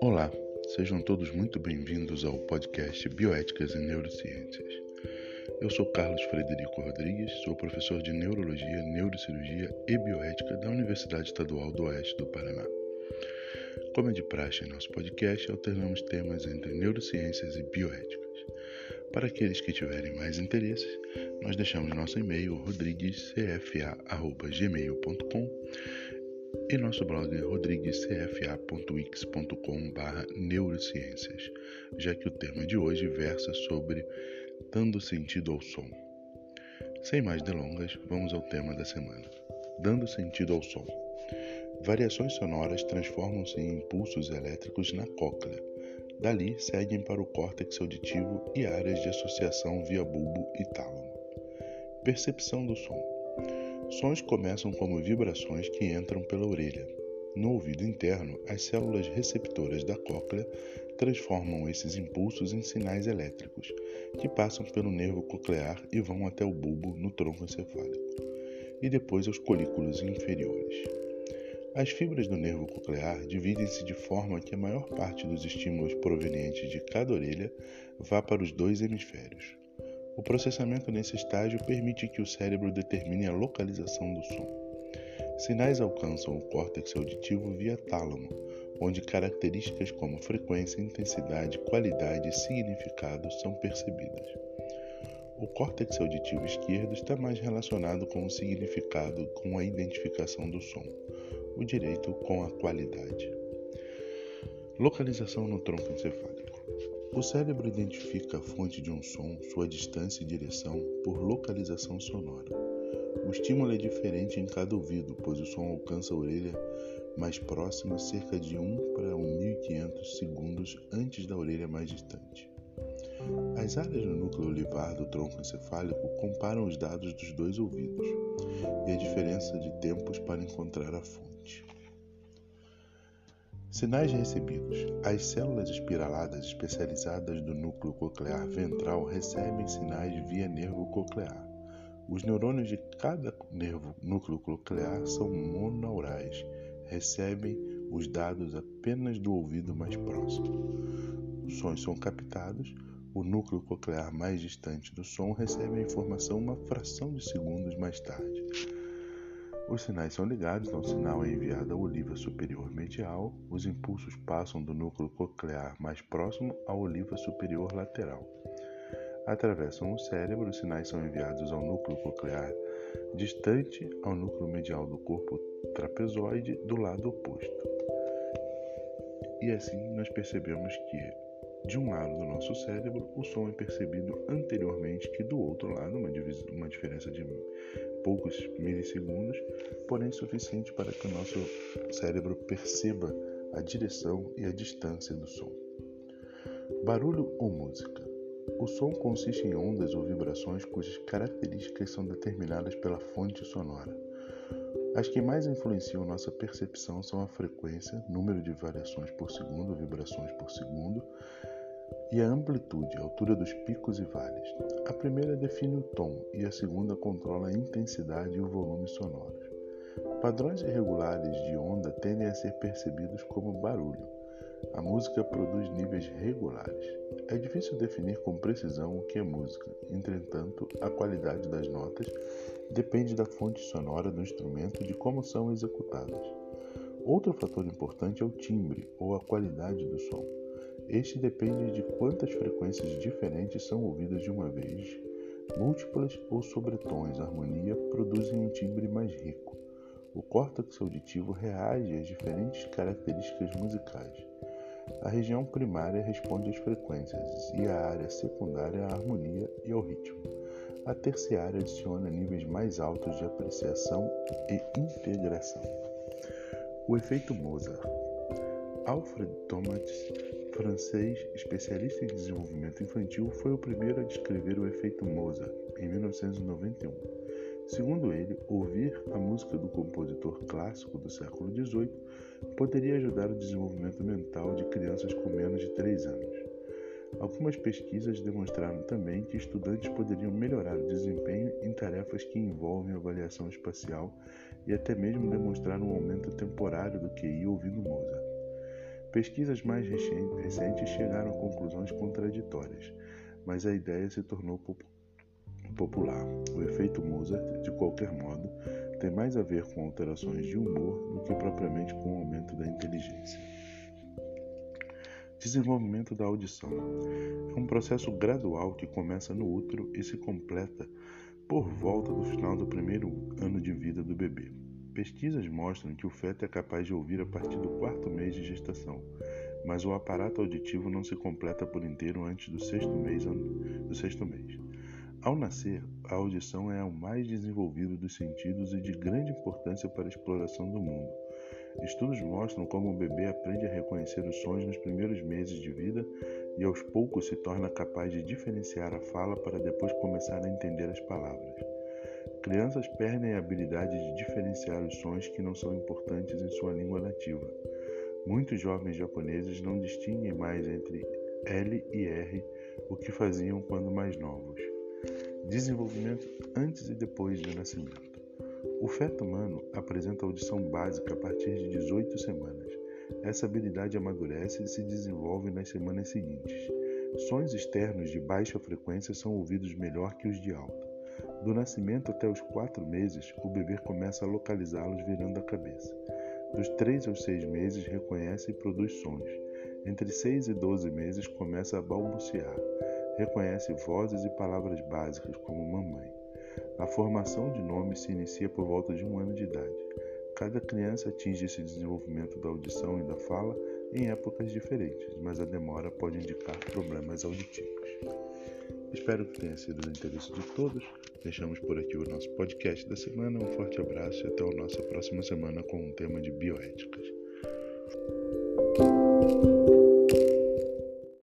Olá, sejam todos muito bem-vindos ao podcast Bioéticas e Neurociências. Eu sou Carlos Frederico Rodrigues, sou professor de Neurologia, Neurocirurgia e Bioética da Universidade Estadual do Oeste do Paraná. Como é de praxe em nosso podcast, alternamos temas entre neurociências e bioéticas. Para aqueles que tiverem mais interesse, nós deixamos nosso e-mail rodriguescfa.gmail.com e nosso blog rodriguescfa.wix.com neurociências, já que o tema de hoje versa sobre dando sentido ao som. Sem mais delongas, vamos ao tema da semana. Dando sentido ao som. Variações sonoras transformam-se em impulsos elétricos na cóclea. Dali seguem para o córtex auditivo e áreas de associação via bulbo e tálamo. Percepção do som. Sons começam como vibrações que entram pela orelha. No ouvido interno, as células receptoras da cóclea transformam esses impulsos em sinais elétricos, que passam pelo nervo coclear e vão até o bulbo no tronco encefálico, e depois aos colículos inferiores. As fibras do nervo coclear dividem-se de forma que a maior parte dos estímulos provenientes de cada orelha vá para os dois hemisférios. O processamento nesse estágio permite que o cérebro determine a localização do som. Sinais alcançam o córtex auditivo via tálamo, onde características como frequência, intensidade, qualidade e significado são percebidas. O córtex auditivo esquerdo está mais relacionado com o significado, com a identificação do som o direito com a qualidade. Localização no tronco encefálico. O cérebro identifica a fonte de um som, sua distância e direção, por localização sonora. O estímulo é diferente em cada ouvido, pois o som alcança a orelha mais próxima cerca de 1 para 1500 segundos antes da orelha mais distante. As áreas no núcleo olivar do tronco encefálico comparam os dados dos dois ouvidos e a diferença de tempos para encontrar a fonte. Sinais recebidos. As células espiraladas especializadas do núcleo coclear ventral recebem sinais via nervo coclear. Os neurônios de cada nervo núcleo coclear são monaurais, recebem os dados apenas do ouvido mais próximo. Os sons são captados o núcleo coclear mais distante do som recebe a informação uma fração de segundos mais tarde. Os sinais são ligados, então o sinal é enviado à oliva superior medial, os impulsos passam do núcleo coclear mais próximo à oliva superior lateral. Atravessam o cérebro, os sinais são enviados ao núcleo coclear distante ao núcleo medial do corpo trapezoide do lado oposto. E assim nós percebemos que de um lado do nosso cérebro, o som é percebido anteriormente que do outro lado, uma, uma diferença de poucos milissegundos, porém suficiente para que o nosso cérebro perceba a direção e a distância do som. Barulho ou música. O som consiste em ondas ou vibrações cujas características são determinadas pela fonte sonora. As que mais influenciam nossa percepção são a frequência, número de variações por segundo, vibrações por segundo, e a amplitude, a altura dos picos e vales. A primeira define o tom e a segunda controla a intensidade e o volume sonoros. Padrões irregulares de onda tendem a ser percebidos como barulho. A música produz níveis regulares. É difícil definir com precisão o que é música, entretanto, a qualidade das notas depende da fonte sonora do instrumento e de como são executadas. Outro fator importante é o timbre ou a qualidade do som. Este depende de quantas frequências diferentes são ouvidas de uma vez. Múltiplas ou sobretons harmonia produzem um timbre mais rico. O córtex auditivo reage às diferentes características musicais. A região primária responde às frequências e a área secundária à harmonia e ao ritmo. A terciária adiciona níveis mais altos de apreciação e integração. O efeito Mozart. Alfred Thomas, francês especialista em desenvolvimento infantil, foi o primeiro a descrever o efeito Mozart em 1991. Segundo ele, ouvir a música do compositor clássico do século XVIII poderia ajudar o desenvolvimento mental de crianças com menos de 3 anos. Algumas pesquisas demonstraram também que estudantes poderiam melhorar o desempenho em tarefas que envolvem avaliação espacial e até mesmo demonstrar um aumento temporário do QI ouvindo Mozart. Pesquisas mais recentes chegaram a conclusões contraditórias, mas a ideia se tornou popular. O efeito Mozart, de qualquer modo, tem mais a ver com alterações de humor do que propriamente com o aumento da inteligência. Desenvolvimento da audição é um processo gradual que começa no útero e se completa por volta do final do primeiro ano de vida do bebê. Pesquisas mostram que o feto é capaz de ouvir a partir do quarto mês de gestação, mas o aparato auditivo não se completa por inteiro antes do sexto mês. Do sexto mês. Ao nascer, a audição é o mais desenvolvido dos sentidos e de grande importância para a exploração do mundo. Estudos mostram como o bebê aprende a reconhecer os sons nos primeiros meses de vida e aos poucos se torna capaz de diferenciar a fala para depois começar a entender as palavras. Crianças perdem a habilidade de diferenciar os sons que não são importantes em sua língua nativa. Muitos jovens japoneses não distinguem mais entre L e R, o que faziam quando mais novos. Desenvolvimento antes e depois do nascimento. O feto humano apresenta audição básica a partir de 18 semanas. Essa habilidade amadurece e se desenvolve nas semanas seguintes. Sons externos de baixa frequência são ouvidos melhor que os de alta. Do nascimento até os quatro meses, o bebê começa a localizá-los virando a cabeça. Dos três aos seis meses, reconhece e produz sons. Entre seis e doze meses, começa a balbuciar. Reconhece vozes e palavras básicas, como mamãe. A formação de nomes se inicia por volta de um ano de idade. Cada criança atinge esse desenvolvimento da audição e da fala em épocas diferentes, mas a demora pode indicar problemas auditivos. Espero que tenha sido do interesse de todos. Deixamos por aqui o nosso podcast da semana. Um forte abraço e até a nossa próxima semana com um tema de bioéticas.